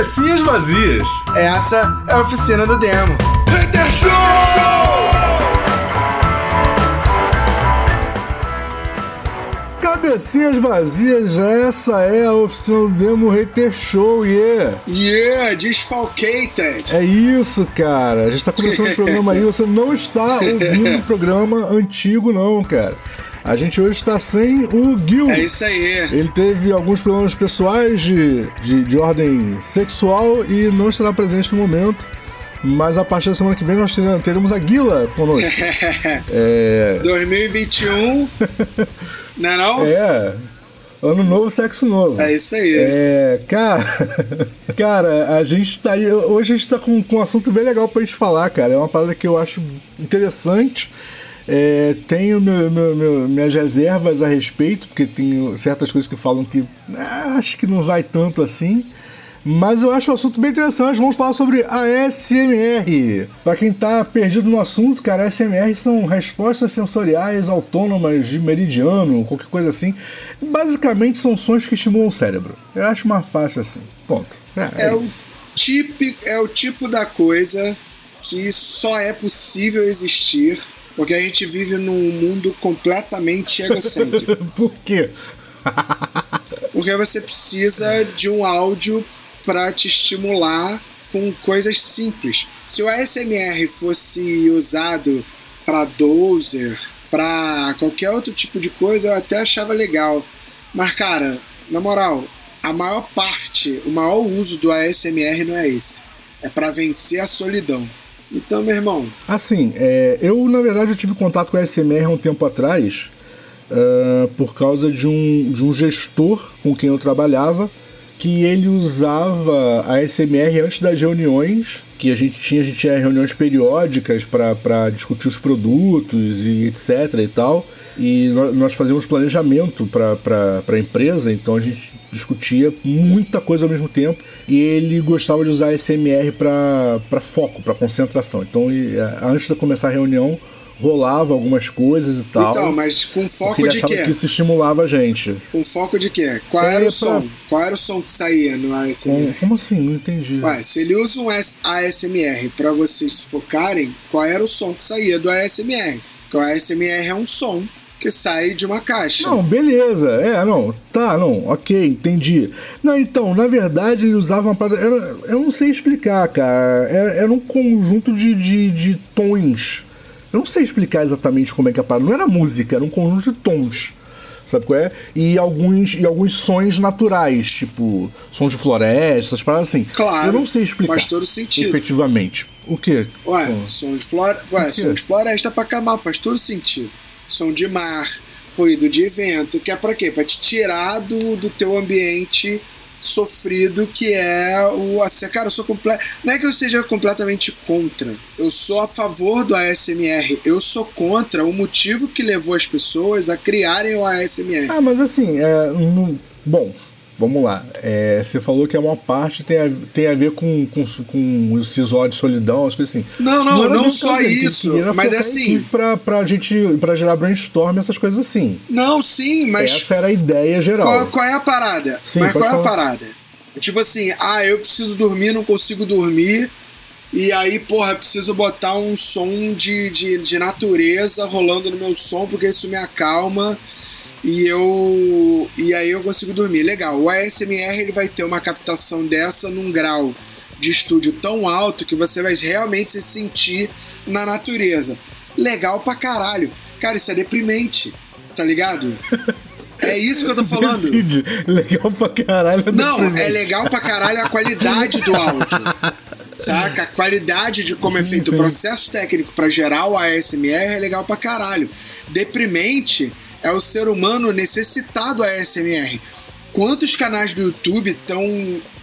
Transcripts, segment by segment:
Cabecinhas vazias. Essa é a oficina do demo. Hater Show! Cabecinhas vazias, essa é a oficina do Demo Hater Show, yeah! Yeah, desfalcated! É isso, cara. A gente tá começando o programa aí, você não está ouvindo o programa antigo, não, cara. A gente hoje está sem o Gil. É isso aí. Ele teve alguns problemas pessoais de, de, de ordem sexual e não estará presente no momento. Mas a partir da semana que vem nós teremos a Guila conosco. é... 2021. não é não? É. Ano novo, sexo novo. É isso aí. É, cara, cara, a gente tá aí. Hoje a gente tá com, com um assunto bem legal pra gente falar, cara. É uma parada que eu acho interessante. É, tenho meu, meu, meu, minhas reservas a respeito, porque tem certas coisas que falam que ah, acho que não vai tanto assim. Mas eu acho o assunto bem interessante. Vamos falar sobre a SMR. Para quem tá perdido no assunto, cara, a SMR são respostas sensoriais autônomas de meridiano, qualquer coisa assim. Basicamente são sons que estimulam o cérebro. Eu acho mais fácil assim. Ponto. É, é, é o, típico, é o tipo da coisa que só é possível existir porque a gente vive num mundo completamente egocêntrico. Por quê? Porque você precisa de um áudio para te estimular com coisas simples. Se o ASMR fosse usado para dozer, para qualquer outro tipo de coisa, eu até achava legal. Mas, cara, na moral, a maior parte, o maior uso do ASMR não é esse. É para vencer a solidão. Então, meu irmão. Assim, é, eu na verdade eu tive contato com a SMR há um tempo atrás uh, por causa de um, de um gestor com quem eu trabalhava que ele usava a SMR antes das reuniões que a gente tinha, a gente tinha reuniões periódicas para discutir os produtos e etc e tal. E nós fazíamos planejamento para a empresa, então a gente discutia muita coisa ao mesmo tempo. E ele gostava de usar SMR para foco, para concentração. Então, antes de começar a reunião, rolava algumas coisas e tal. Então, mas com foco de quê? que isso estimulava a gente. Com foco de quê? Qual é, era o pra... som? Qual era o som que saía no ASMR? Como, como assim? Não entendi. Ué, se ele usa um ASMR para vocês focarem, qual era o som que saía do ASMR? Porque o ASMR é um som que sai de uma caixa. Não, beleza. É, não. Tá, não. Ok, entendi. Não, então, na verdade, ele usava uma parada. Era, eu não sei explicar, cara. Era, era um conjunto de, de, de tons eu não sei explicar exatamente como é que a parada. Não era música, era um conjunto de tons. Sabe qual é? E alguns, e alguns sons naturais, tipo sons de floresta, essas paradas assim. Claro. Eu não sei explicar. Faz todo sentido. Efetivamente. O quê? Ué, som de, flore... Ué, som de floresta pra acabar, faz todo sentido. Som de mar, ruído de evento, que é pra quê? Pra te tirar do, do teu ambiente sofrido que é o assim, cara, eu sou completo, não é que eu seja completamente contra. Eu sou a favor do ASMR. Eu sou contra o motivo que levou as pessoas a criarem o ASMR. Ah, mas assim, é, bom, vamos lá. É, você falou que é uma parte tem a, tem a ver com, com, com o visual de solidão, as coisas assim. Não, não, não, não só isso. Mas assim. Pra, pra gente. pra gerar brainstorm, essas coisas assim. Não, sim, mas. Essa era a ideia geral. Qual, qual é a parada? Sim, mas qual falar. é a parada? Tipo assim, ah, eu preciso dormir, não consigo dormir. E aí, porra, preciso botar um som de, de, de natureza rolando no meu som, porque isso me acalma e eu e aí eu consigo dormir. Legal. O ASMR ele vai ter uma captação dessa num grau de estúdio tão alto que você vai realmente se sentir na natureza. Legal pra caralho. Cara, isso é deprimente, tá ligado? É isso que eu tô falando. Decide. Legal pra caralho. É Não, é legal pra caralho a qualidade do áudio. Saca? A qualidade de como é sim, é feito sim. o processo técnico para gerar o ASMR é legal pra caralho. Deprimente é o ser humano necessitado a SMR. Quantos canais do YouTube estão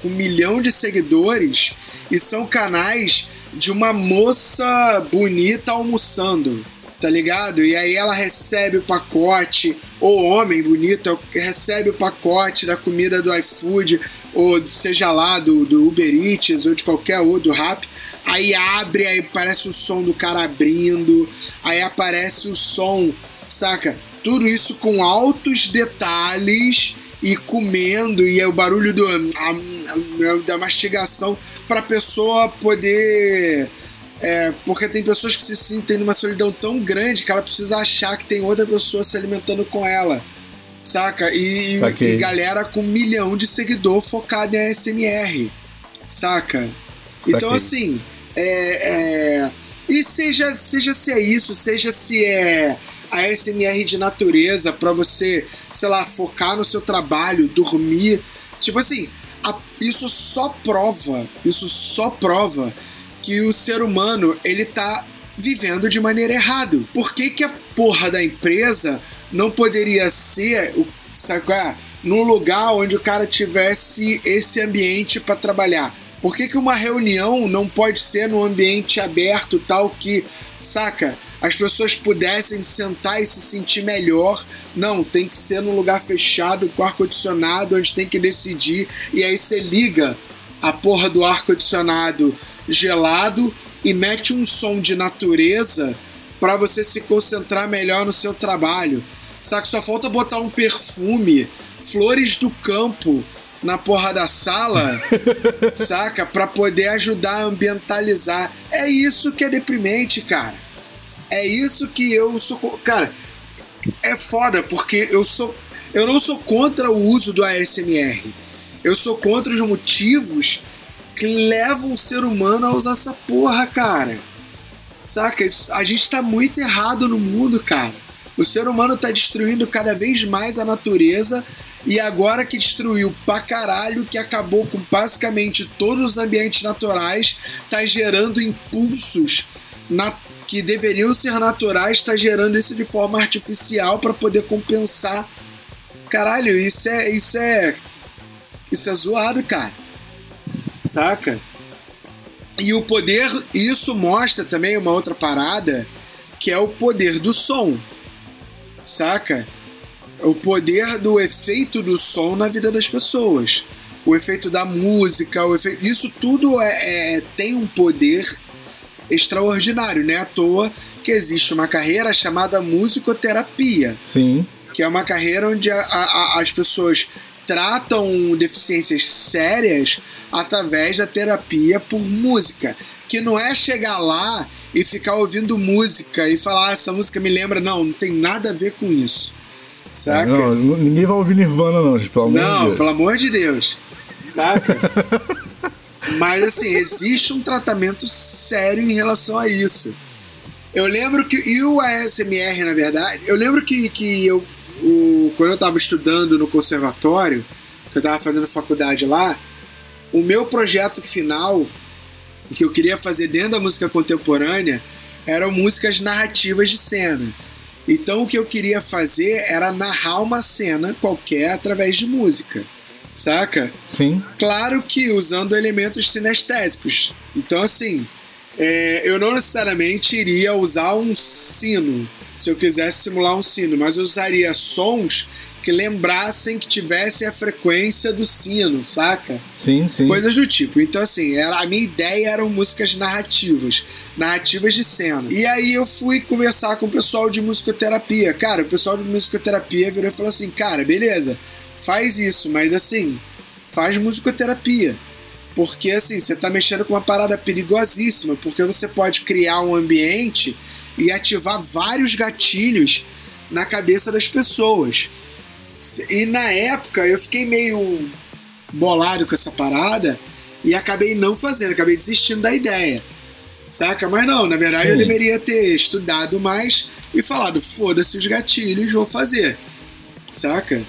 com um milhão de seguidores e são canais de uma moça bonita almoçando, tá ligado? E aí ela recebe o pacote, ou homem bonito recebe o pacote da comida do iFood, ou seja lá, do, do Uber Eats, ou de qualquer outro, do Rap. Aí abre, aí aparece o som do cara abrindo, aí aparece o som, saca? Tudo isso com altos detalhes e comendo e é o barulho do, da mastigação para pessoa poder. É, porque tem pessoas que se sentem numa solidão tão grande que ela precisa achar que tem outra pessoa se alimentando com ela. Saca? E, e galera com um milhão de seguidor focado em ASMR. Saca? Então, assim, é, é, e seja, seja se é isso, seja se é a SMR de natureza para você, sei lá, focar no seu trabalho, dormir. Tipo assim, a, isso só prova, isso só prova que o ser humano ele tá vivendo de maneira errada. Por que, que a porra da empresa não poderia ser, sabe qual é? Num lugar onde o cara tivesse esse ambiente para trabalhar? Por que, que uma reunião não pode ser num ambiente aberto, tal que, saca? As pessoas pudessem sentar e se sentir melhor. Não, tem que ser num lugar fechado, com ar-condicionado, onde tem que decidir. E aí você liga a porra do ar-condicionado gelado e mete um som de natureza para você se concentrar melhor no seu trabalho. Saca? Só falta botar um perfume, flores do campo na porra da sala, saca? Pra poder ajudar a ambientalizar. É isso que é deprimente, cara. É isso que eu sou. Cara, é foda, porque eu sou. Eu não sou contra o uso do ASMR. Eu sou contra os motivos que levam o ser humano a usar essa porra, cara. Saca? A gente tá muito errado no mundo, cara. O ser humano tá destruindo cada vez mais a natureza e agora que destruiu pra caralho, que acabou com basicamente todos os ambientes naturais, tá gerando impulsos na, que deveriam ser naturais, tá gerando isso de forma artificial para poder compensar. Caralho, isso é. Isso é. Isso é zoado, cara. Saca? E o poder, isso mostra também uma outra parada, que é o poder do som. Saca? o poder do efeito do som na vida das pessoas. O efeito da música, o efeito, isso tudo é, é, tem um poder extraordinário, né? À toa que existe uma carreira chamada musicoterapia. Sim. Que é uma carreira onde a, a, as pessoas tratam deficiências sérias através da terapia por música. Que não é chegar lá e ficar ouvindo música e falar, ah, essa música me lembra. Não, não tem nada a ver com isso. Saca? Não, ninguém vai ouvir Nirvana, não, gente, pelo amor não, de Deus. pelo amor de Deus. Saca? Mas assim, existe um tratamento sério em relação a isso. Eu lembro que. E o ASMR, na verdade, eu lembro que, que eu. O, quando eu estava estudando no conservatório, que eu estava fazendo faculdade lá, o meu projeto final, que eu queria fazer dentro da música contemporânea, eram músicas narrativas de cena. Então o que eu queria fazer era narrar uma cena qualquer através de música. Saca? Sim. Claro que usando elementos sinestésicos. Então, assim, é, eu não necessariamente iria usar um sino se eu quisesse simular um sino, mas eu usaria sons que lembrassem que tivesse a frequência do sino, saca? Sim, sim. Coisas do tipo. Então, assim, era, a minha ideia eram músicas narrativas, narrativas de cena. E aí eu fui conversar com o pessoal de musicoterapia. Cara, o pessoal de musicoterapia virou e falou assim: cara, beleza, faz isso, mas assim, faz musicoterapia. Porque assim, você tá mexendo com uma parada perigosíssima, porque você pode criar um ambiente e ativar vários gatilhos na cabeça das pessoas. E na época eu fiquei meio bolado com essa parada e acabei não fazendo, acabei desistindo da ideia. Saca? Mas não, na verdade Sim. eu deveria ter estudado mais e falado: foda-se os gatilhos, vou fazer. Saca?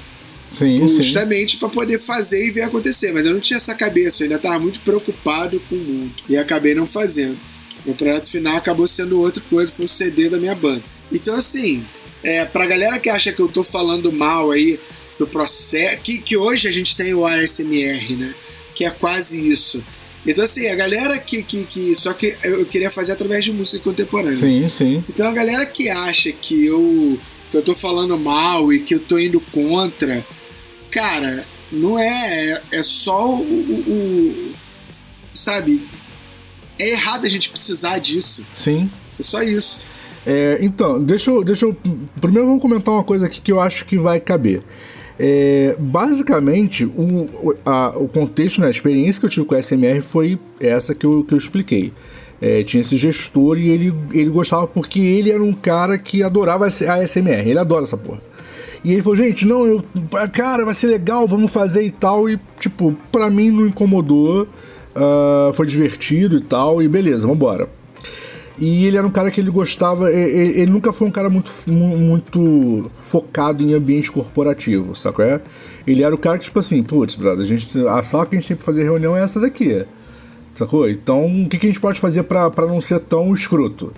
Sim, Justamente para poder fazer e ver acontecer. Mas eu não tinha essa cabeça, eu ainda estava muito preocupado com o mundo. E acabei não fazendo. Meu projeto final acabou sendo outra coisa, foi um CD da minha banda. Então, assim, é, pra galera que acha que eu tô falando mal aí do processo, que, que hoje a gente tem o ASMR, né? Que é quase isso. Então, assim, a galera que, que, que. Só que eu queria fazer através de música contemporânea. Sim, sim. Então, a galera que acha que eu, que eu tô falando mal e que eu tô indo contra, cara, não é. É só o. o, o sabe? É errado a gente precisar disso. Sim. É só isso. É, então, deixa eu, deixa eu. Primeiro vamos comentar uma coisa aqui que eu acho que vai caber. É, basicamente, o, a, o contexto, né, a experiência que eu tive com a SMR foi essa que eu, que eu expliquei. É, tinha esse gestor e ele, ele gostava porque ele era um cara que adorava a SMR. Ele adora essa porra. E ele falou, gente, não, eu, cara, vai ser legal, vamos fazer e tal. E, tipo, pra mim não incomodou. Uh, foi divertido e tal, e beleza, vambora. E ele era um cara que ele gostava, ele, ele nunca foi um cara muito, muito focado em ambiente corporativo, sabe é? Ele era o cara que, tipo assim, putz, brother, a, gente, a sala que a gente tem pra fazer reunião é essa daqui, sacou? Então, o que, que a gente pode fazer para não ser tão escroto?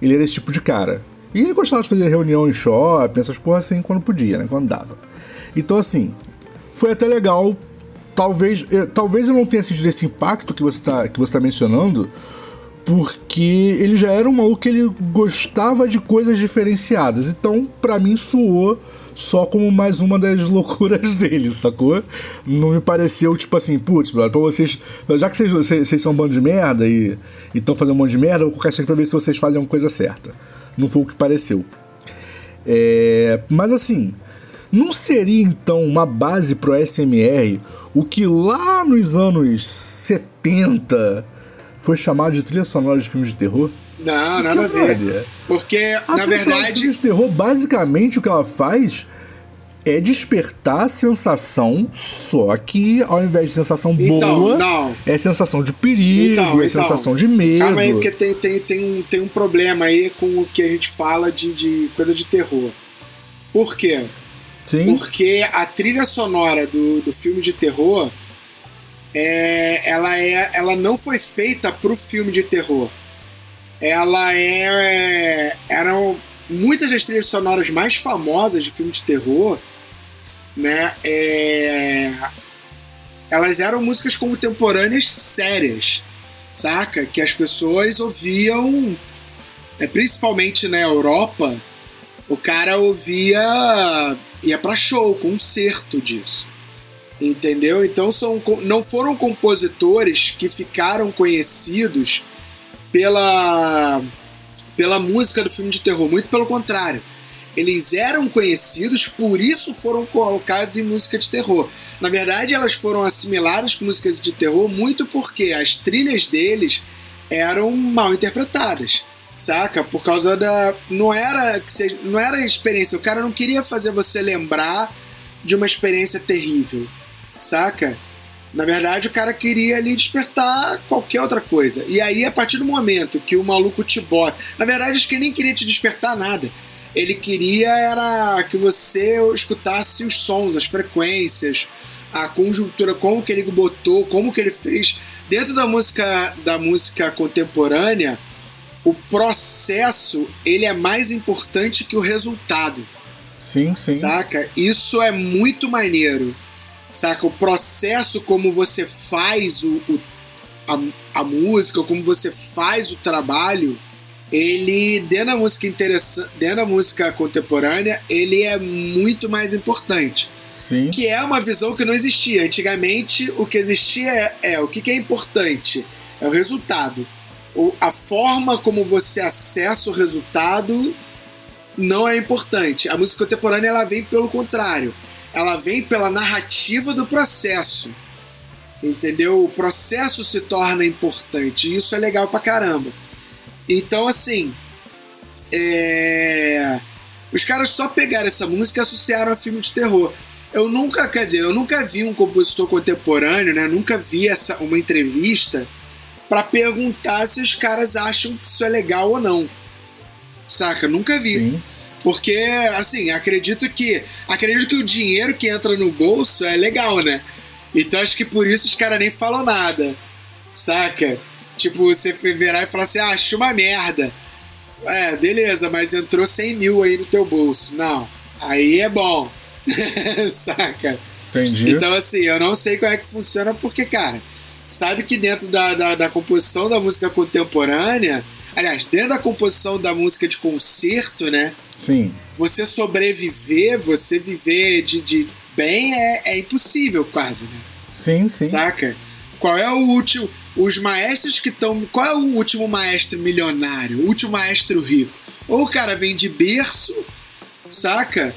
Ele era esse tipo de cara. E ele gostava de fazer reunião em shopping, essas porras assim, quando podia, né? Quando dava. Então, assim, foi até legal. Talvez, eh, talvez eu não tenha sentido esse impacto que você está que você tá mencionando, porque ele já era um maluco que ele gostava de coisas diferenciadas. Então, para mim, soou só como mais uma das loucuras dele, sacou? Não me pareceu tipo assim, putz, pra vocês. Já que vocês, vocês, vocês são um bando de merda e estão fazendo um monte de merda, eu vou colocar isso aqui pra ver se vocês fazem uma coisa certa não foi o que pareceu. É, mas assim, não seria então uma base pro SMR o que lá nos anos 70 foi chamado de trilha sonora de filmes de terror? Não, nada a ver. Porque, a na verdade. De filmes de terror, basicamente, o que ela faz é despertar a sensação, só que ao invés de sensação então, boa, não. é sensação de perigo, então, é então, sensação de medo. Calma aí, porque tem, tem, tem, um, tem um problema aí com o que a gente fala de, de coisa de terror. Por quê? Sim. Porque a trilha sonora do, do filme de terror é, ela, é, ela não foi feita pro filme de terror. Ela é. Eram muitas das trilhas sonoras mais famosas de filme de terror né? É... Elas eram músicas contemporâneas sérias, saca? Que as pessoas ouviam, é, principalmente na Europa, o cara ouvia, ia para show, concerto disso. Entendeu? Então são, não foram compositores que ficaram conhecidos pela, pela música do filme de terror, muito pelo contrário eles eram conhecidos, por isso foram colocados em música de terror. Na verdade, elas foram assimiladas com músicas de terror muito porque as trilhas deles eram mal interpretadas, saca? Por causa da não era não era experiência, o cara não queria fazer você lembrar de uma experiência terrível, saca? Na verdade, o cara queria ali despertar qualquer outra coisa. E aí, a partir do momento que o maluco te bota. Na verdade, acho que ele nem queria te despertar nada ele queria era que você escutasse os sons, as frequências, a conjuntura, como que ele botou, como que ele fez dentro da música da música contemporânea. O processo ele é mais importante que o resultado. Sim, sim. Saca? Isso é muito maneiro. Saca? O processo, como você faz o, o a, a música, como você faz o trabalho, ele dentro da música interessante, dentro da música contemporânea, ele é muito mais importante. Sim. Que é uma visão que não existia. Antigamente, o que existia é, é o que, que, é importante? É o resultado. O, a forma como você acessa o resultado não é importante. A música contemporânea ela vem pelo contrário. Ela vem pela narrativa do processo. Entendeu? O processo se torna importante. E isso é legal pra caramba. Então, assim, é... os caras só pegaram essa música e associaram a filme de terror. Eu nunca, quer dizer, eu nunca vi um compositor contemporâneo, né? Nunca vi essa, uma entrevista para perguntar se os caras acham que isso é legal ou não. Saca? Nunca vi. Sim. Porque, assim, acredito que. Acredito que o dinheiro que entra no bolso é legal, né? Então acho que por isso os caras nem falam nada. Saca? Tipo, você virar e falar assim, ah, acho uma merda. É, beleza, mas entrou 100 mil aí no teu bolso. Não, aí é bom. Saca? Entendi. Então, assim, eu não sei como é que funciona, porque, cara, sabe que dentro da, da, da composição da música contemporânea, aliás, dentro da composição da música de concerto, né? Sim. Você sobreviver, você viver de, de bem é, é impossível, quase, né? Sim, sim. Saca? Qual é o último os maestros que estão. Qual é o último maestro milionário? O último maestro rico? Ou o cara vem de berço, saca?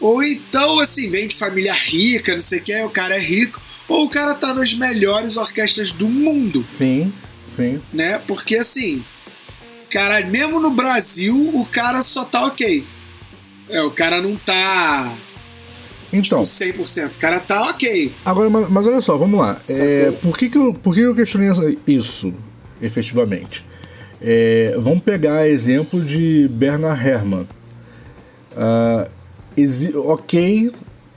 Ou então, assim, vem de família rica, não sei o que, o cara é rico, ou o cara tá nas melhores orquestras do mundo. Sim, sim. Né? Porque assim, cara, mesmo no Brasil, o cara só tá ok. É, o cara não tá. Então. Tipo, 100%. O cara tá ok. Agora, mas, mas olha só, vamos lá. É, por que, que, eu, por que eu questionei isso, efetivamente? É, vamos pegar exemplo de Bernard Herrmann. Uh, ok,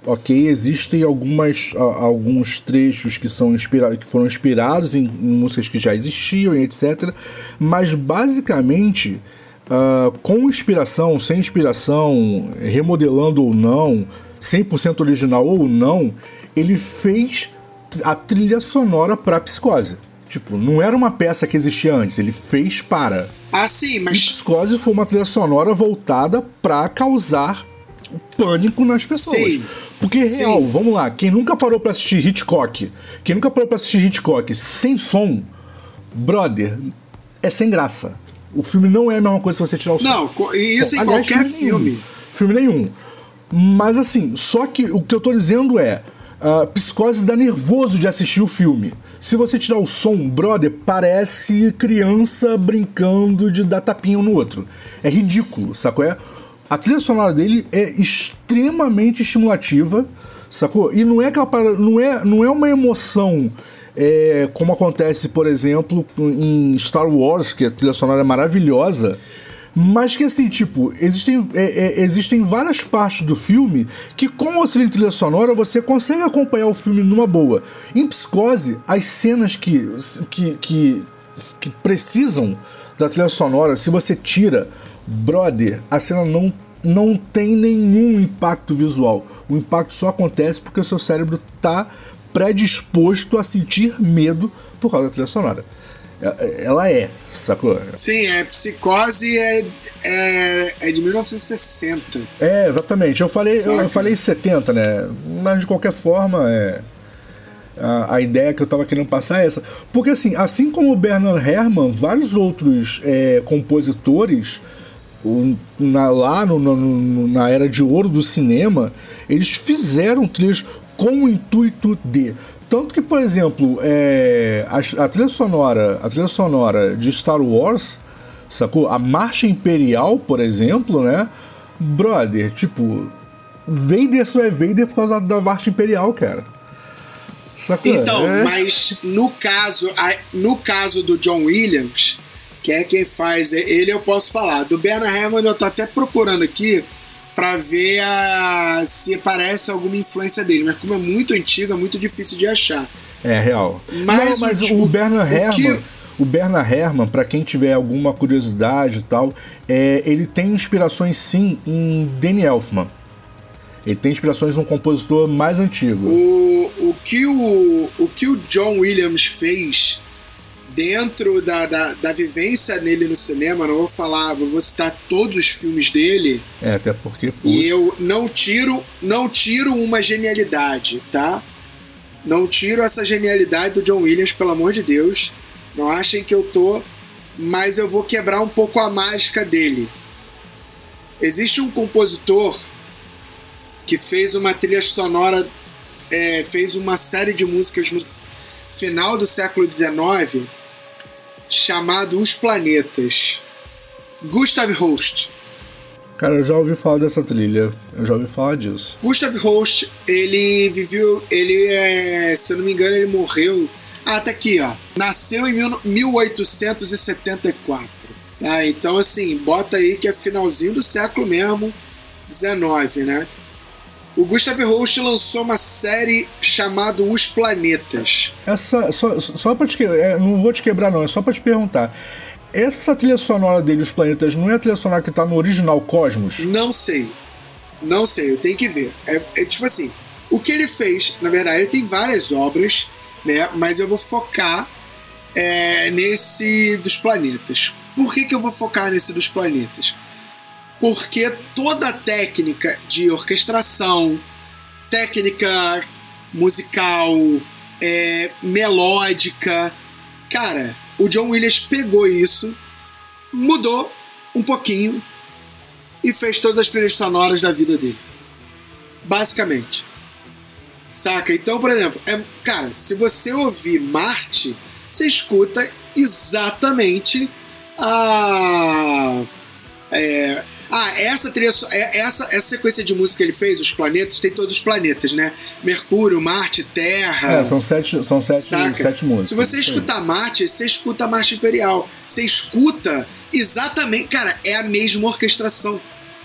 ok, existem algumas, uh, alguns trechos que, são inspira que foram inspirados em, em, músicas que já existiam etc. Mas basicamente, uh, com inspiração, sem inspiração, remodelando ou não, 100% original ou não, ele fez a trilha sonora para Psicose. Tipo, não era uma peça que existia antes, ele fez para. Ah, sim, mas. E Psicose foi uma trilha sonora voltada para causar pânico nas pessoas. Sim. Porque, real, sim. vamos lá, quem nunca parou para assistir Hitchcock, quem nunca parou para assistir Hitchcock sem som, brother, é sem graça. O filme não é a mesma coisa que você tirar o som. Não, isso Bom, em aliás, qualquer filme. Filme, filme nenhum. Mas assim, só que o que eu tô dizendo é. Uh, psicose dá nervoso de assistir o filme. Se você tirar o som, brother, parece criança brincando de dar tapinha um no outro. É ridículo, sacou? É? A trilha sonora dele é extremamente estimulativa, sacou? E não é aquela não é, não é uma emoção é, como acontece, por exemplo, em Star Wars, que a trilha sonora é maravilhosa. Mas que assim, tipo, existem, é, é, existem várias partes do filme que, com o auxílio trilha sonora, você consegue acompanhar o filme numa boa. Em Psicose, as cenas que, que, que, que precisam da trilha sonora, se você tira, brother, a cena não, não tem nenhum impacto visual. O impacto só acontece porque o seu cérebro tá predisposto a sentir medo por causa da trilha sonora. É, ela é, sacou? Sim, é Psicose é, é, é de 1960. É, exatamente. Eu falei, eu, eu, falei 70, né? Mas de qualquer forma, é. A, a, ideia que eu tava querendo passar é essa. Porque assim, assim como o Bernard Herrmann, vários outros é, compositores na, lá no, no, na era de ouro do cinema, eles fizeram trilhas com o intuito de tanto que, por exemplo, é, a, a, trilha sonora, a trilha sonora de Star Wars, sacou? A Marcha Imperial, por exemplo, né? Brother, tipo, Vader só é Vader por causa da Marcha Imperial, cara. Sacou? Então, é. mas no caso, no caso do John Williams, que é quem faz, ele eu posso falar. Do Bernard Herrmann eu tô até procurando aqui para ver a, se aparece alguma influência dele. Mas como é muito antigo, é muito difícil de achar. É real. Mas, Não, mas o, o Bernard Herrmann. Que... O Bernard Herrmann, para quem tiver alguma curiosidade e tal, é, ele tem inspirações sim em Danny Elfman. Ele tem inspirações num compositor mais antigo. O, o, que, o, o que o John Williams fez dentro da, da, da, vivência nele no cinema, não vou falar, vou citar todos os filmes dele. É, até porque. Putz. E eu não tiro, não tiro uma genialidade, tá? Não tiro essa genialidade do John Williams, pelo amor de Deus. Não achem que eu tô. Mas eu vou quebrar um pouco a mágica dele. Existe um compositor que fez uma trilha sonora, é, fez uma série de músicas no final do século XIX chamado Os Planetas. Gustav Holst. Cara, eu já ouvi falar dessa trilha. Eu já ouvi falar disso. Gustav Holst, ele viveu. Ele é. Se eu não me engano, ele morreu. Ah, tá aqui, ó. Nasceu em 1874. Tá? Então, assim, bota aí que é finalzinho do século mesmo, 19, né? O Gustav Holst lançou uma série chamada Os Planetas. Essa, só, só pra te é, não vou te quebrar não, é só pra te perguntar. Essa trilha sonora dele, Os Planetas, não é a trilha sonora que tá no original Cosmos? Não sei. Não sei, eu tenho que ver. É, é tipo assim, o que ele fez, na verdade, ele tem várias obras, né? Mas eu vou focar é, nesse dos planetas. Por que, que eu vou focar nesse dos planetas? Porque toda a técnica de orquestração, técnica musical, é, melódica, cara, o John Williams pegou isso, mudou um pouquinho e fez todas as trilhas sonoras da vida dele. Basicamente. Saca? Então, por exemplo, é, cara, se você ouvir Marte, você escuta exatamente a. Essa trilha, é, essa, essa sequência de música que ele fez, os planetas, tem todos os planetas, né? Mercúrio, Marte, Terra. É, são sete, são sete, sete músicas. Se você escutar Marte, você escuta Marte Imperial. Você escuta exatamente. Cara, é a mesma orquestração.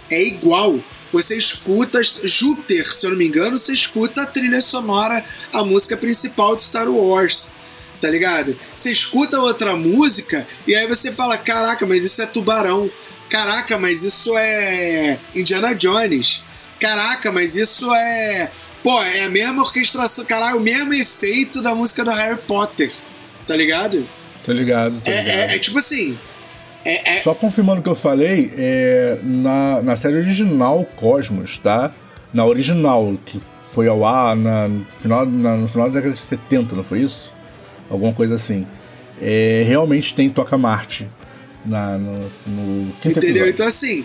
É igual. Você escuta Júpiter, se eu não me engano, você escuta a trilha sonora, a música principal de Star Wars tá ligado? Você escuta outra música e aí você fala: caraca, mas isso é tubarão. Caraca, mas isso é Indiana Jones. Caraca, mas isso é. Pô, é a mesma orquestração, caralho, o mesmo efeito da música do Harry Potter. Tá ligado? Tô ligado, é, ligado. É, é tipo assim. É, é... Só confirmando o que eu falei, é, na, na série original Cosmos, tá? Na original, que foi ao ar na, no, final, na, no final da década de 70, não foi isso? Alguma coisa assim. É, realmente tem Toca Marte na, no, no quinto Entendeu? Episódio. Então, assim,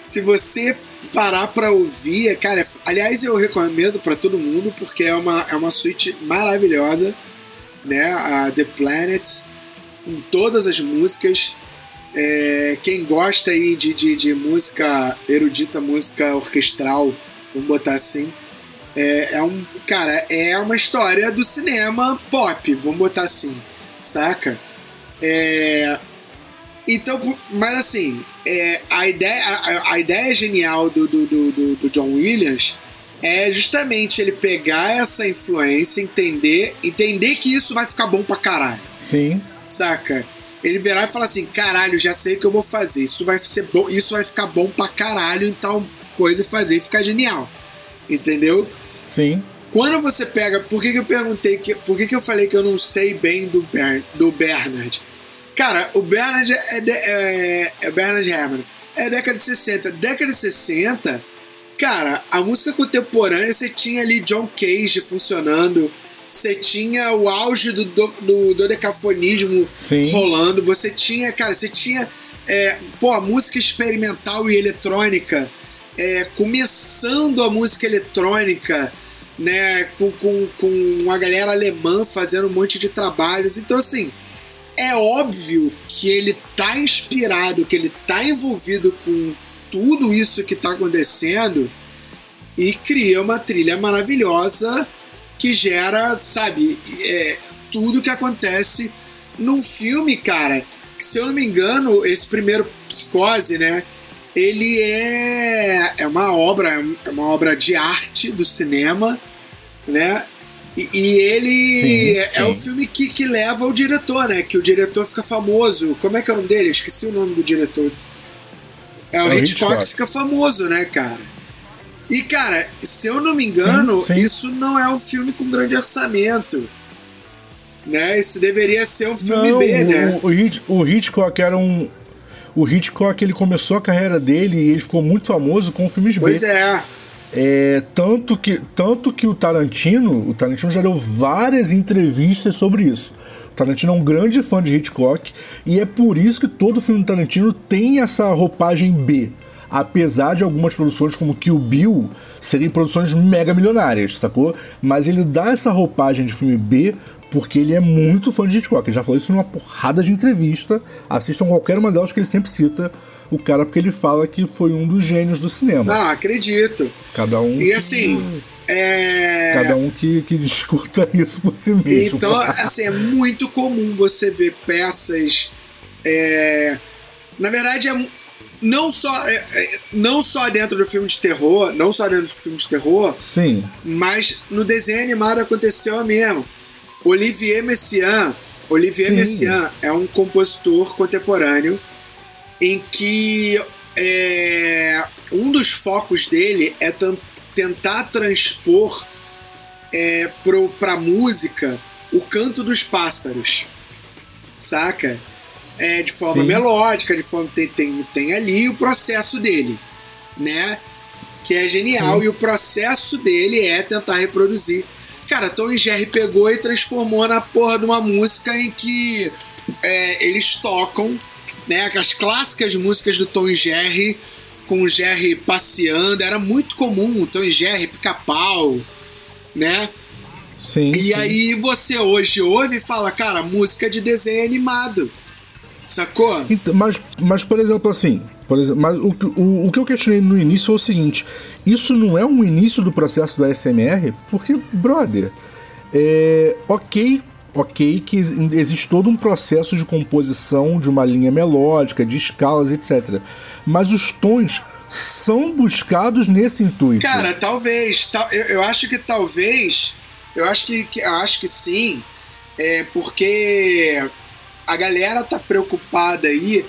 se você parar pra ouvir, cara, aliás, eu recomendo para todo mundo, porque é uma, é uma suíte maravilhosa, né? A The Planet, com todas as músicas. É, quem gosta aí de, de, de, música erudita, música orquestral, vamos botar assim, é, é, um. Cara, é uma história do cinema pop, vamos botar assim, saca? É, então, mas assim, é, a, ideia, a, a, ideia genial do, do, do, do, John Williams é justamente ele pegar essa influência, entender, entender que isso vai ficar bom pra caralho. Sim. Saca? Ele virar e falar assim: caralho, já sei o que eu vou fazer. Isso vai ser bom, isso vai ficar bom pra caralho, então coisa e fazer e ficar genial. Entendeu? Sim. Quando você pega. Por que, que eu perguntei que. Por que, que eu falei que eu não sei bem do, Ber, do Bernard? Cara, o Bernard é, de, é, é Bernard Herrmann. É década de 60. Década de 60, cara, a música contemporânea você tinha ali John Cage funcionando. Você tinha o auge do, do, do, do decafonismo Sim. rolando. Você tinha, cara, você tinha é, pô, a música experimental e eletrônica. É, começando a música eletrônica, né? Com, com, com a galera alemã fazendo um monte de trabalhos. Então, assim, é óbvio que ele tá inspirado, que ele tá envolvido com tudo isso que tá acontecendo e cria uma trilha maravilhosa que gera, sabe, é, tudo que acontece num filme, cara. Que, se eu não me engano, esse primeiro Psicose, né? Ele é, é uma obra, é uma obra de arte do cinema, né? E, e ele Sim, é, sim. o filme que, que leva o diretor, né? Que o diretor fica famoso. Como é que é o nome dele? Esqueci o nome do diretor. É o É Hitchcock, Hitchcock. fica famoso, né, cara? E, cara, se eu não me engano, Sim, isso não é um filme com grande orçamento. Né? Isso deveria ser um filme Não, B, o, né? o, o Hitchcock era um. O Hitchcock ele começou a carreira dele e ele ficou muito famoso com filmes B. Pois é. É, tanto, que, tanto que o Tarantino, o Tarantino já deu várias entrevistas sobre isso. O Tarantino é um grande fã de Hitchcock e é por isso que todo filme do Tarantino tem essa roupagem B. Apesar de algumas produções como Kill Bill serem produções mega milionárias, sacou? Mas ele dá essa roupagem de filme B porque ele é muito fã de Hitchcock. Ele já falou isso numa porrada de entrevista. Assistam qualquer uma delas que ele sempre cita o cara porque ele fala que foi um dos gênios do cinema. Não, acredito. Cada um. E que- assim, é. Cada um que, que discuta isso por si mesmo. Então, assim, é muito comum você ver peças. é, Na verdade, é não só, é, é, não só dentro do filme de terror, não só dentro do filme de terror, Sim, mas no desenho animado aconteceu a mesmo. Olivier Messiaen, Olivier Sim. Messiaen é um compositor contemporâneo em que é, um dos focos dele é tentar transpor é, para música o canto dos pássaros, saca? É, de forma Sim. melódica, de forma tem, tem, tem ali o processo dele, né? Que é genial Sim. e o processo dele é tentar reproduzir. Cara, Tom e Jerry pegou e transformou na porra de uma música em que é, eles tocam, né? As clássicas músicas do Tom e Jerry com o Jerry passeando, era muito comum, Tom e Jerry, pica-pau, né? Sim. E sim. aí você hoje ouve e fala, cara, música de desenho animado. Sacou? Então, mas, mas, por exemplo, assim, por exemplo, mas o, que- o, o que eu questionei no início foi o seguinte: isso não é um início do processo do ASMR? Porque, brother, é, ok, ok que ex- existe todo um processo de composição de uma linha melódica, de escalas, etc. Mas os tons são buscados nesse intuito. Cara, talvez. tal- eu, eu acho que talvez. Eu acho que, que- eu acho que sim. É porque a galera tá preocupada aí.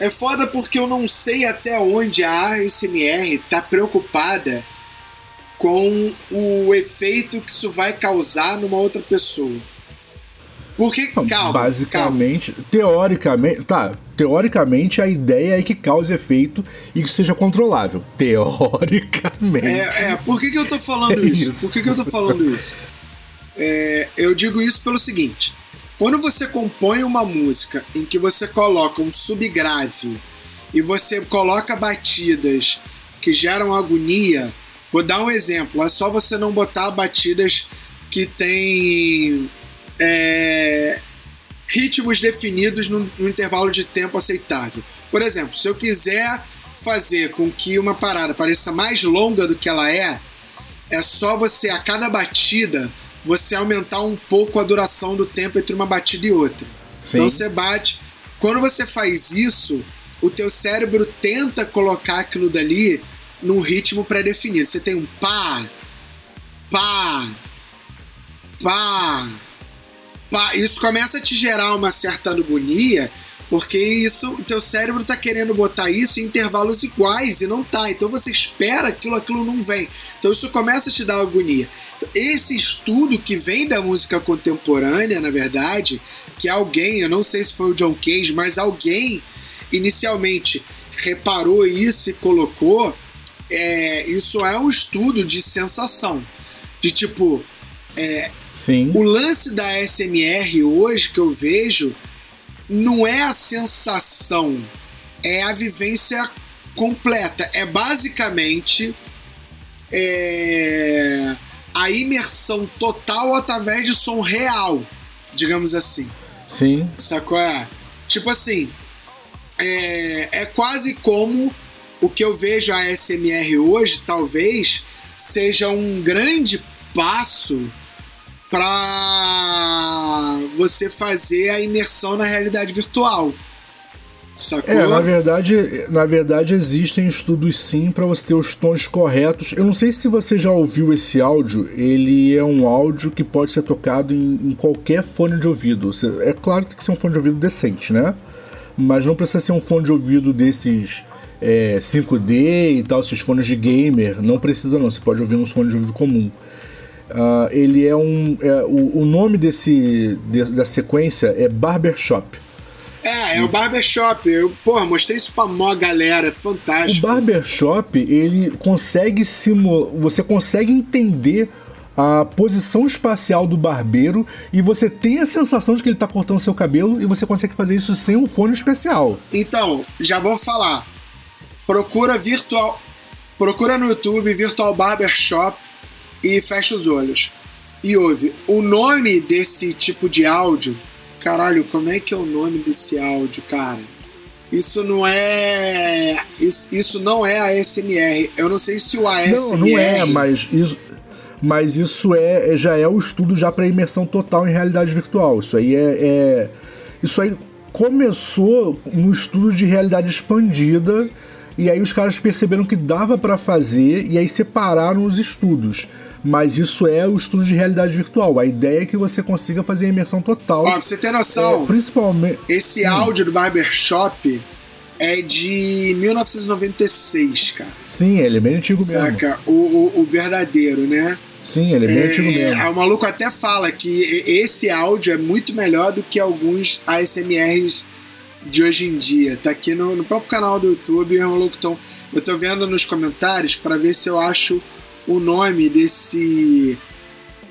É foda porque eu não sei até onde a ASMR tá preocupada com o efeito que isso vai causar numa outra pessoa. Porque, Não, calma, calma. basicamente, teoricamente, tá, teoricamente a ideia é que cause efeito e que seja controlável. Teoricamente. É, é, por que, que eu tô falando É isso? isso. Por que, que eu tô falando isso? É, eu digo isso pelo seguinte: quando você compõe uma música em que você coloca um subgrave e você coloca batidas que geram agonia, vou dar um exemplo: é só você não botar batidas que tem é, ritmos definidos num, num intervalo de tempo aceitável. Por exemplo, se eu quiser fazer com que uma parada pareça mais longa do que ela é, é só você, a cada batida, você aumentar um pouco a duração do tempo entre uma batida e outra. Sim. Então você bate. Quando você faz isso, o teu cérebro tenta colocar aquilo dali num ritmo pré-definido. Você tem um pá, pá, pá, pá. Isso começa a te gerar uma certa agonia, porque isso, o teu cérebro tá querendo botar isso em intervalos iguais e não tá. Então você espera aquilo, aquilo não vem. Então isso começa a te dar agonia. Esse estudo que vem da música contemporânea, na verdade, que alguém, eu não sei se foi o John Cage, mas alguém inicialmente reparou isso e colocou, é, isso é um estudo de sensação. De tipo, é, Sim. o lance da SMR hoje que eu vejo não é a sensação, é a vivência completa. É basicamente é, a imersão total através de som real, digamos assim. Sim. Sacou? É? Tipo assim, é, é quase como o que eu vejo a SMR hoje, talvez, seja um grande passo para você fazer a imersão na realidade virtual. Sacou? É, na verdade, na verdade existem estudos sim para você ter os tons corretos. Eu não sei se você já ouviu esse áudio. Ele é um áudio que pode ser tocado em, em qualquer fone de ouvido. É claro que tem que ser um fone de ouvido decente, né? Mas não precisa ser um fone de ouvido desses é, 5D e tal, esses fones de gamer. Não precisa não. Você pode ouvir uns fones de ouvido comum. Ah, ele é um. é, o, o nome desse, de- da sequência é Barbershop. É, é o barbershop. Eu, porra, mostrei isso pra mó galera. O Fantástico. barbershop, ele consegue simular. Você consegue entender a posição espacial do barbeiro e você tem a sensação de que ele tá cortando seu cabelo e você consegue fazer isso sem um fone especial. Então, já vou falar. Procura virtual. Procura no YouTube Virtual Barbershop e fecha os olhos. E ouve. O nome desse tipo de áudio. Caralho, como é que é o nome desse áudio, cara? Isso não é. Isso, isso não é a SMR. Eu não sei se o ASMR. Não, não é, mas isso. Mas isso é, é- já é o estudo já para imersão total em realidade virtual. Isso aí é, é- isso aí começou no estudo de realidade expandida e aí os caras perceberam que dava para fazer e aí separaram os estudos. Mas isso é o estudo de realidade virtual. A ideia é que você consiga fazer a imersão total. Ó, pra você ter noção. É, principalmente. Esse áudio do Barbershop é de 1996, cara. Sim, ele é bem antigo mesmo. Saca? O, o, o verdadeiro, né? Sim, ele é bem antigo mesmo. É, o maluco até fala que esse áudio é muito melhor do que alguns ASMRs de hoje em dia. Tá aqui no, no próprio canal do YouTube, o maluco tão, eu tô vendo nos comentários para ver se eu acho o nome desse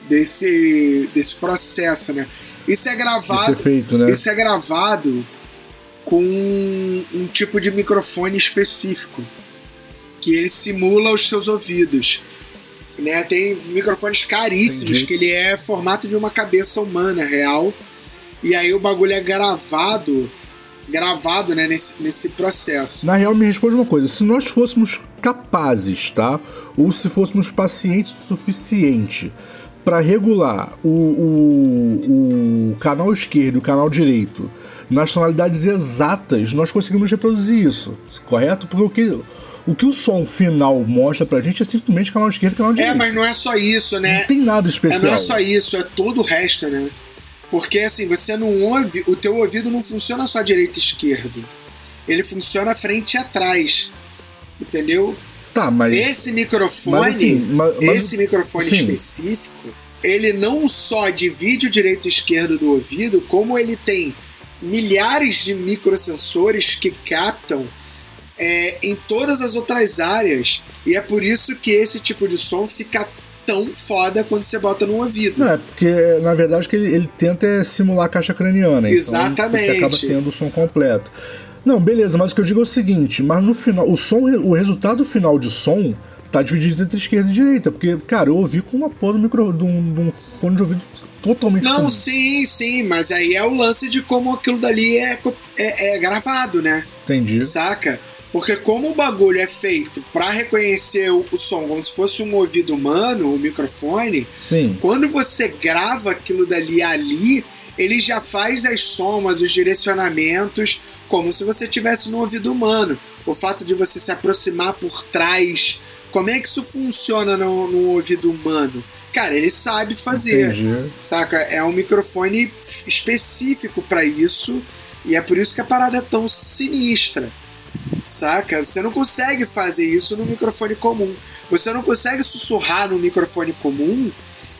desse desse processo, né? Isso é gravado, Esse efeito, né? isso é gravado com um, um tipo de microfone específico. que ele simula os seus ouvidos. Né? Tem microfones caríssimos, Entendi. que ele é formato de uma cabeça humana real. E aí o bagulho é gravado, gravado né, nesse, nesse processo. Na real, me responde uma coisa: se nós fôssemos capazes, tá? Ou se fôssemos pacientes o suficiente para regular o, o, o canal esquerdo e o canal direito nas tonalidades exatas, nós conseguimos reproduzir isso, correto? Porque o que, o que o som final mostra pra gente é simplesmente canal esquerdo e canal É, direito. mas não é só isso, né? Não tem nada É, especial. não é só isso, é todo o resto, né? Porque assim, você não ouve, o teu ouvido não funciona só direito e esquerdo. Ele funciona frente e atrás. Entendeu? Tá, mas. Esse microfone, Mas, assim, ma- mas- esse microfone sim. específico, ele não só divide o direito e esquerdo do ouvido, como ele tem milhares de microsensores que captam é, em todas as outras áreas. E é por isso que esse tipo de som fica tão foda quando você bota no ouvido. Não, é porque na verdade o que ele, ele tenta é simular a caixa craniana. Exatamente. Então você acaba tendo o som completo. Não, beleza, mas o que eu digo é o seguinte, mas no final, o som, o resultado final de som tá dividido entre esquerda e direita, porque, cara, eu ouvi com uma porra do micro, de um, de um fone de ouvido totalmente Não, comum. sim, sim, mas aí é o lance de como aquilo dali é, é, é gravado, né? Entendi. Saca? Porque como o bagulho é feito pra reconhecer o, o som como se fosse um ouvido humano, o microfone, Sim. quando você grava aquilo dali ali, ele já faz as somas, os direcionamentos, como se você tivesse no ouvido humano. O fato de você se aproximar por trás, como é que isso funciona no, no ouvido humano? Cara, ele sabe fazer. Entendi. Saca? É um microfone específico pra isso e é por isso que a parada é tão sinistra. Saca? Você não consegue fazer isso no microfone comum. Você não consegue sussurrar no microfone comum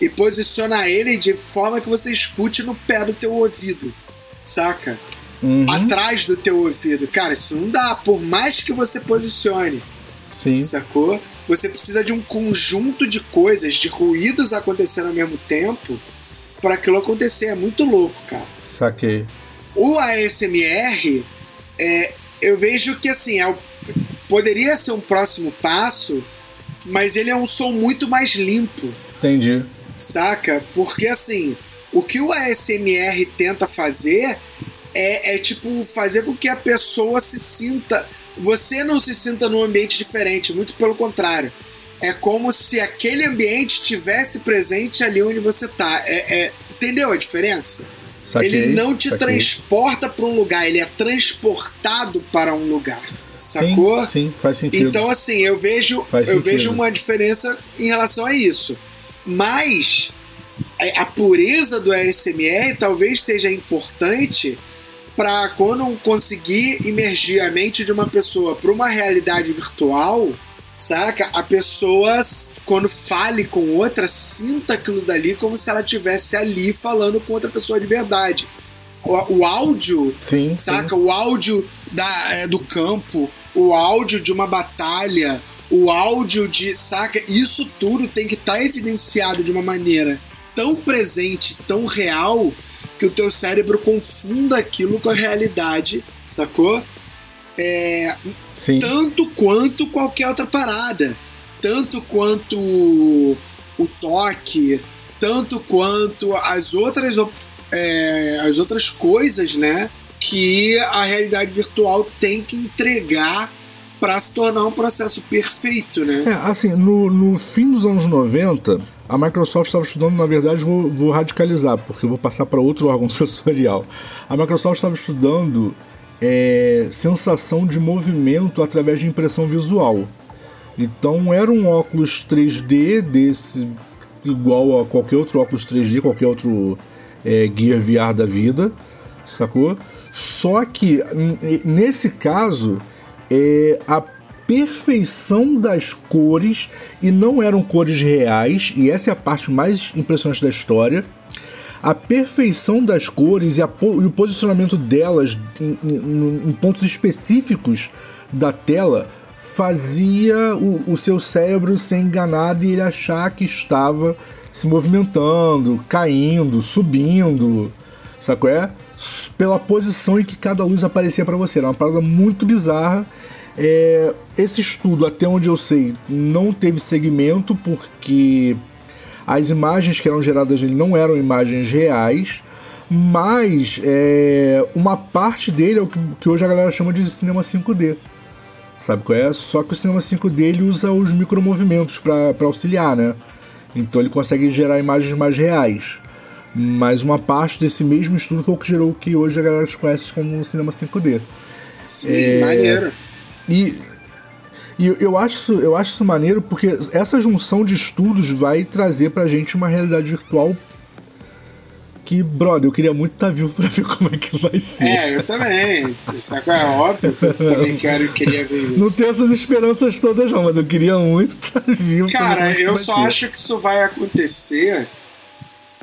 e posicionar ele de forma que você escute no pé do teu ouvido. Saca? Uhum, Atrás do teu ouvido. Cara, isso não dá. Por mais que você posicione sim. sacou? Você precisa de um conjunto de coisas, de ruídos acontecendo ao mesmo tempo, para aquilo acontecer. É muito louco, cara. Saquei. O ASMR, é, eu vejo que assim, é o- poderia ser um próximo passo, mas ele é um som muito mais limpo, Entendi. saca? Porque assim, o que o ASMR tenta fazer é, é tipo fazer com que a pessoa se sinta. Você não se sinta num ambiente diferente, muito pelo contrário. É como se aquele ambiente tivesse presente ali onde você tá. É, é- entendeu a diferença? Saquei. ele não te saquei. transporta para um lugar, ele é transportado para um lugar. Sacou? Sim, sim, faz sentido. Então, assim, eu vejo, Faz eu sentido. vejo uma diferença em relação a isso. Mas a a pureza do ASMR talvez seja importante para quando conseguir imergir a mente de uma pessoa para uma realidade virtual, saca? A pessoa, quando fale com outra, sinta aquilo dali como se ela estivesse ali falando com outra pessoa de verdade. O, o áudio sim, saca? O áudio da, é, do campo, o áudio de uma batalha, o áudio de. Saca? Isso tudo tem que estar evidenciado de uma maneira tão presente, tão real, que o teu cérebro confunda aquilo com a realidade, sacou? É, sim. tanto quanto qualquer outra parada. Tanto quanto o toque, tanto quanto as outras, é, as outras coisas, né? Que a realidade virtual tem que entregar para se tornar um processo perfeito, né? É, assim, no, no fim dos anos 90, a Microsoft estava estudando, na verdade, vou, vou radicalizar, porque vou passar para outro órgão sensorial. A Microsoft estava estudando é, sensação de movimento através de impressão visual. Então era um óculos 3D desse, igual a qualquer outro óculos 3D, qualquer outro é, Gear VR da vida, sacou? Só que nesse caso é a perfeição das cores e não eram cores reais, e essa é a parte mais impressionante da história. A perfeição das cores e, a e o posicionamento delas em, em- em pontos específicos da tela fazia o, o seu cérebro ser enganado e ele achar que estava se movimentando, caindo, subindo, sacou? É? Pela posição em que cada luz aparecia para você. Era uma parada muito bizarra. É, esse estudo, até onde eu sei, não teve segmento porque as imagens que eram geradas nele não eram imagens reais, mas é, uma parte dele é o que, que hoje a galera chama de cinema 5D. Sabe qual é? Só que o cinema 5D ele usa os micromovimentos para auxiliar, né? Então ele consegue gerar imagens mais reais. Mas uma parte desse mesmo estudo foi o que gerou o que hoje a galera conhece como cinema 5D. Sim, é, maneiro. E, e eu acho, isso, eu acho isso maneiro porque essa junção de estudos vai trazer pra gente uma realidade virtual que, brother, eu queria muito estar tá vivo pra ver como é que vai ser. É, eu também. Saco é óbvio que eu também quero, queria ver isso. Não tenho essas esperanças todas, não, mas eu queria muito estar tá vivo Cara, ver eu só ser. acho que isso vai acontecer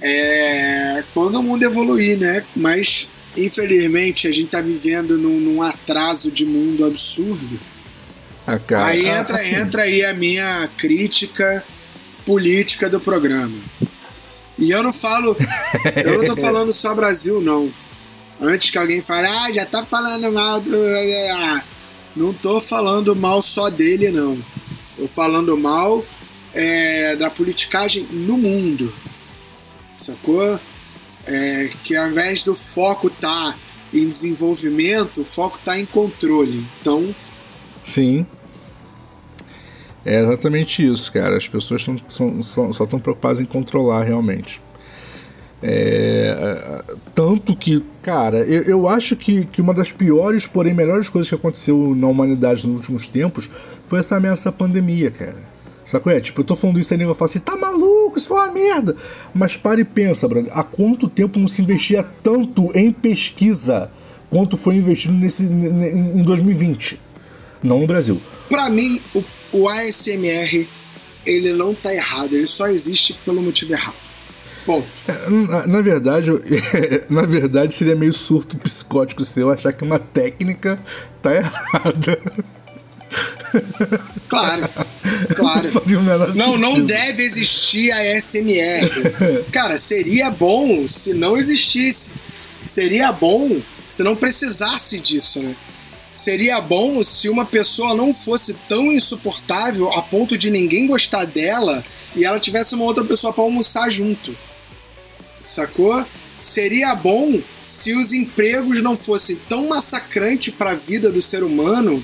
é, quando o mundo evoluir, né? Mas, infelizmente, a gente tá vivendo num, num atraso de mundo absurdo. Ah, cara, aí entra, assim. entra aí a minha crítica política do programa. E eu não falo. eu não tô falando só Brasil, não. Antes que alguém fale, ah, já tá falando mal do. Não tô falando mal só dele, não. Tô falando mal é, da politicagem no mundo. Sacou? É, que ao invés do foco tá em desenvolvimento, o foco tá em controle. Então. Sim. É exatamente isso, cara. As pessoas tão, são, só estão preocupadas em controlar realmente. É, tanto que, cara, eu, eu acho que, que uma das piores, porém melhores coisas que aconteceu na humanidade nos últimos tempos foi essa ameaça da pandemia, cara. Sacou? É, tipo, eu tô falando isso aí eu falo assim, tá maluco, isso foi uma merda. Mas para e pensa, brother, há quanto tempo não se investia tanto em pesquisa quanto foi investido nesse, em 2020? Não no Brasil. Para mim, o o ASMR ele não tá errado, ele só existe pelo motivo errado. Bom. É, na, na, verdade, na verdade, seria meio surto psicótico seu achar que uma técnica tá errada. Claro, claro. Não, não deve existir a SMR. Cara, seria bom se não existisse. Seria bom se não precisasse disso, né? Seria bom se uma pessoa não fosse tão insuportável a ponto de ninguém gostar dela e ela tivesse uma outra pessoa para almoçar junto. Sacou? Seria bom se os empregos não fossem tão massacrantes para a vida do ser humano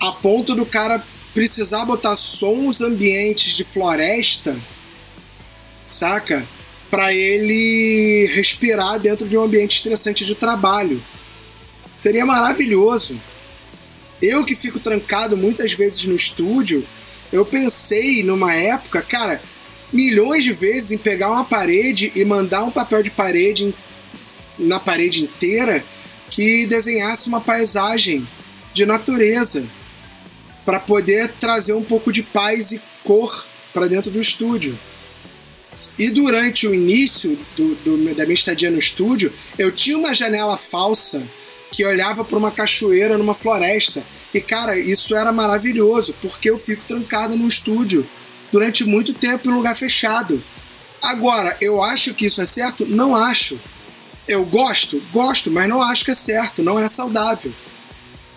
a ponto do cara precisar botar sons ambientes de floresta, saca? Para ele respirar dentro de um ambiente estressante de trabalho. Seria maravilhoso. Eu que fico trancado muitas vezes no estúdio, eu pensei numa época, cara, milhões de vezes em pegar uma parede e mandar um papel de parede na parede inteira que desenhasse uma paisagem de natureza para poder trazer um pouco de paz e cor para dentro do estúdio. E durante o início do, do, da minha estadia no estúdio, eu tinha uma janela falsa que olhava para uma cachoeira numa floresta. E cara, isso era maravilhoso, porque eu fico trancado no estúdio durante muito tempo em lugar fechado. Agora, eu acho que isso é certo? Não acho. Eu gosto? Gosto, mas não acho que é certo, não é saudável.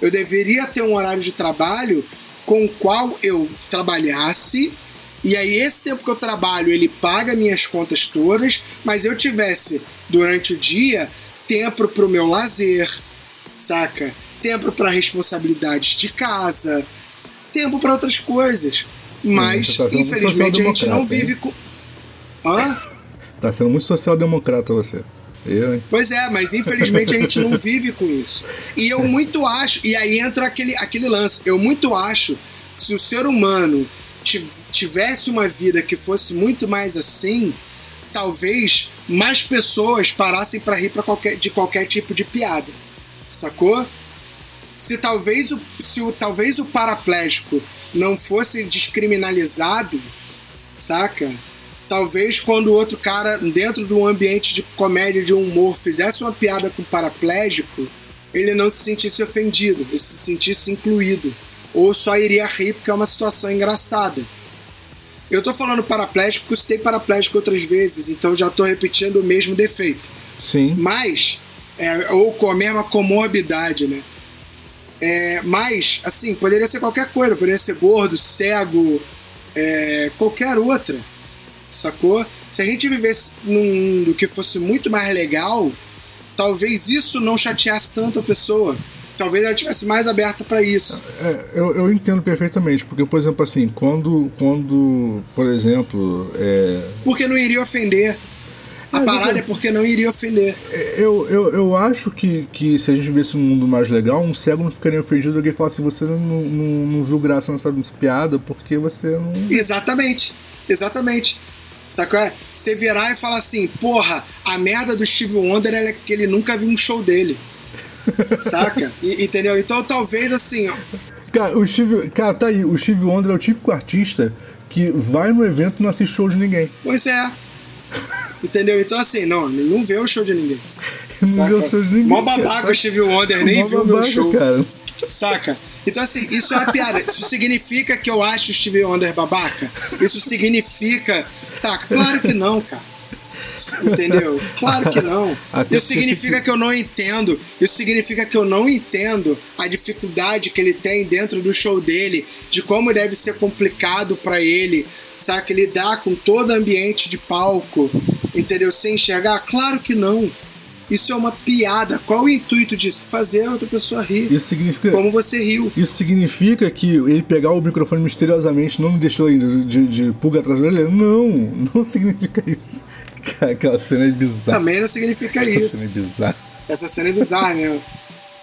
Eu deveria ter um horário de trabalho com o qual eu trabalhasse e aí esse tempo que eu trabalho, ele paga minhas contas todas, mas eu tivesse durante o dia tempo para o meu lazer, saca? Tempo para responsabilidades de casa, tempo para outras coisas. Mas, tá infelizmente, a gente não vive com. Hã? tá sendo muito social-democrata você. Eu, hein? Pois é, mas infelizmente a gente não vive com isso. E eu muito acho, e aí entra aquele, aquele lance, eu muito acho que se o ser humano tivesse uma vida que fosse muito mais assim, talvez mais pessoas parassem para rir pra qualquer, de qualquer tipo de piada sacou? Se talvez o, se o, talvez o paraplégico não fosse descriminalizado, saca? Talvez quando o outro cara, dentro de um ambiente de comédia, de humor, fizesse uma piada com o paraplégico, ele não se sentisse ofendido, ele se sentisse incluído. Ou só iria rir porque é uma situação engraçada. Eu tô falando paraplégico porque eu citei paraplégico outras vezes, então já tô repetindo o mesmo defeito. Sim. Mas é, ou com a mesma comorbidade, né? É, mas, assim, poderia ser qualquer coisa, poderia ser gordo, cego, é, qualquer outra, sacou? Se a gente vivesse num mundo que fosse muito mais legal, talvez isso não chateasse tanto a pessoa. Talvez ela tivesse mais aberta para isso. É, eu, eu entendo perfeitamente, porque, por exemplo, assim, quando, quando por exemplo. É... Porque não iria ofender. A é, parada é porque não iria ofender. Eu, eu, eu acho que, que se a gente vivesse um mundo mais legal, um cego não ficaria ofendido alguém falasse assim, você não, não, não viu graça nessa piada porque você não. Exatamente. Exatamente. Sacou? É? Você virar e falar assim, porra, a merda do Steve Wonder é que ele nunca viu um show dele. Saca? E, entendeu? Então talvez assim. Ó. Cara, o Steve. Cara, tá aí. O Steve Wonder é o típico artista que vai no evento e não assiste show de ninguém. Pois é. Entendeu? Então assim, não, não vê o show de ninguém. Não vê o show de ninguém. Mó babaca o Steve Wonder, nem viu o meu show. Cara. Saca? Então, assim, isso é uma piada. Isso significa que eu acho o Steve Wonder babaca? Isso significa. Saca? Claro que não, cara. Entendeu? Claro que não. Até isso significa que eu não entendo. Isso significa que eu não entendo a dificuldade que ele tem dentro do show dele, de como deve ser complicado para ele, sabe? Lidar com todo ambiente de palco, entendeu? Sem enxergar? Claro que não. Isso é uma piada. Qual o intuito disso? Fazer a outra pessoa rir. Isso significa. Como você riu. Isso significa que ele pegar o microfone misteriosamente não me deixou ainda de, de pulga atrás dele? Não, não significa isso. Aquela cena é bizarra. Também não significa Aquela isso. Cena é bizarra. Essa cena é bizarra, né?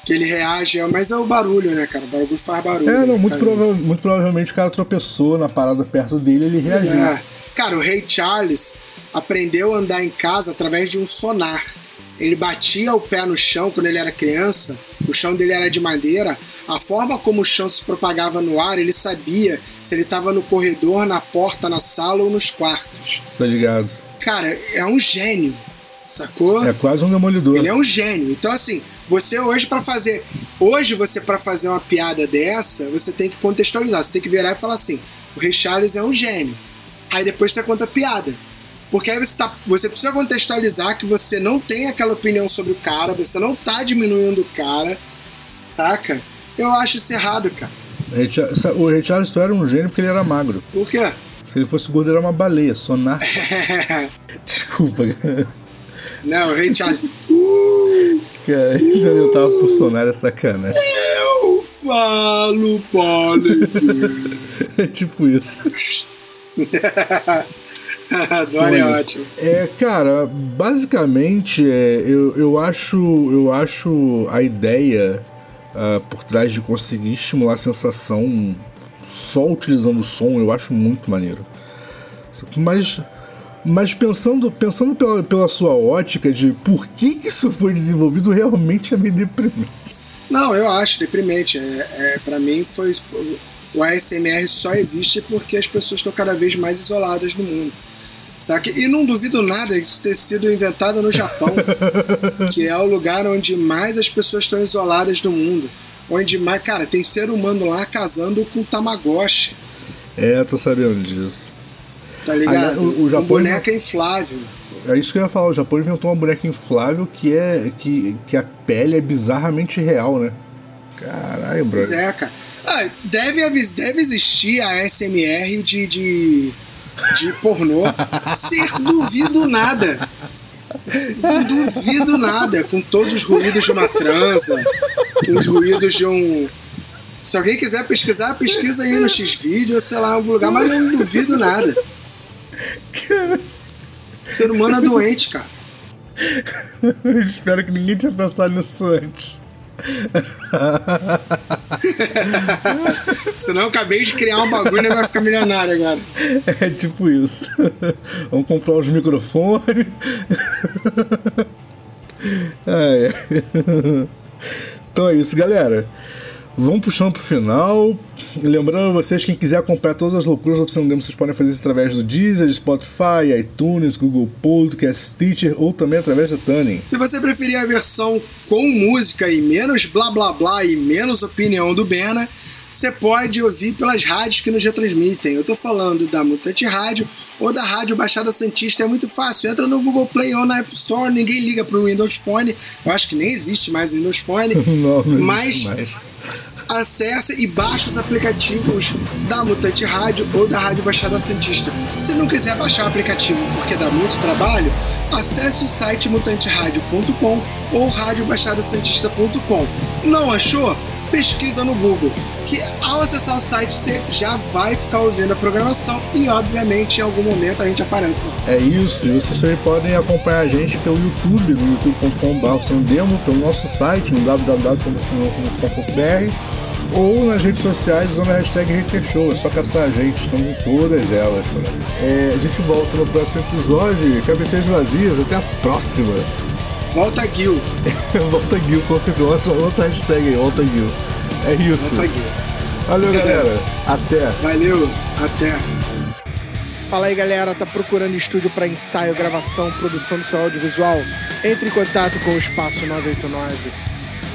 Que ele reage, mas é o barulho, né, cara? O barulho faz barulho. É, não, né, muito, prova muito provavelmente o cara tropeçou na parada perto dele ele reagiu. É. Cara, o Rei Charles aprendeu a andar em casa através de um sonar. Ele batia o pé no chão quando ele era criança, o chão dele era de madeira. A forma como o chão se propagava no ar, ele sabia se ele estava no corredor, na porta, na sala ou nos quartos. Tá ligado? Cara, é um gênio, sacou? É quase um demolidor. Ele é um gênio. Então, assim, você hoje para fazer. Hoje, você para fazer uma piada dessa, você tem que contextualizar. Você tem que virar e falar assim: o Ray Charles é um gênio. Aí depois você conta a piada. Porque aí você, tá, você precisa contextualizar que você não tem aquela opinião sobre o cara, você não tá diminuindo o cara, saca? Eu acho isso errado, cara. O Ray Charles só era um gênio porque ele era magro. Por quê? Se ele fosse gordo, era uma baleia, sonar. Desculpa, cara. Não, Charles. Uh, cara, se eu tava por sonar é sacanagem. Eu falo Bollywood. é tipo isso. Adoro é ótimo. É, cara, basicamente, é, eu, eu, acho, eu acho a ideia uh, por trás de conseguir estimular a sensação só utilizando o som, eu acho muito maneiro. Mas, mas pensando, pensando pela, pela sua ótica de por que, que isso foi desenvolvido, realmente é meio deprimente. Não, eu acho deprimente. É, é, para mim, foi, foi, o ASMR só existe porque as pessoas estão cada vez mais isoladas no mundo. Saca? E não duvido nada isso ter sido inventado no Japão, que é o lugar onde mais as pessoas estão isoladas no mundo onde mais, cara, tem ser humano lá casando com Tamagotchi. É, tô sabendo disso. Tá ligado? o, o Japão um boneca inflável. É isso que eu ia falar, o Japão inventou uma boneca inflável que é. que, que a pele é bizarramente real, né? Caralho, brother. Pois é, cara. Ah, deve, deve existir a SMR de, de, de pornô. Ser duvido nada. Duvido nada, com todos os ruídos de uma transa, com os ruídos de um. Se alguém quiser pesquisar, pesquisa aí no X-Video, sei lá, em algum lugar, mas eu não duvido nada. O ser humano é doente, cara. Eu espero que ninguém tenha pensado nisso antes. Senão eu acabei de criar um bagulho e vai ficar milionário agora. É tipo isso. Vamos comprar os microfones. É. Então é isso, galera. Vamos puxando pro final. Lembrando a vocês, quem quiser acompanhar todas as loucuras do Oficina Demo, vocês podem fazer isso através do Deezer, Spotify, iTunes, Google Podcast, Stitcher ou também através da Tuning. Se você preferir a versão com música e menos blá blá blá e menos opinião do Bena, você pode ouvir pelas rádios que nos retransmitem. Eu tô falando da Mutante Rádio ou da Rádio Baixada Santista, é muito fácil. Entra no Google Play ou na App Store, ninguém liga pro Windows Phone. Eu acho que nem existe mais o Windows Phone. não, não mas mais. Acessa e baixa os aplicativos da Mutante Rádio ou da Rádio Baixada Santista. Se não quiser baixar o aplicativo porque dá muito trabalho, acesse o site mutanteradio.com ou radiobaixadasantista.com. Não achou? Pesquisa no Google, que ao acessar o site você já vai ficar ouvindo a programação e obviamente em algum momento a gente aparece. É isso, e vocês também podem acompanhar a gente pelo YouTube, no youtube.com.br, pelo nosso site, no www.com.br ou nas redes sociais usando a hashtag HaterShow. É só caçar a gente, estamos em todas elas. É, a gente volta no próximo episódio. Cabeceiras vazias, até a próxima. Volta Gil. volta Gil, com certeza. Lança a hashtag aí, volta Gil. É isso. Volta Gil. Valeu, galera. Até. Valeu, até. Fala aí, galera. Tá procurando estúdio para ensaio, gravação, produção do seu audiovisual? Entre em contato com o Espaço 989.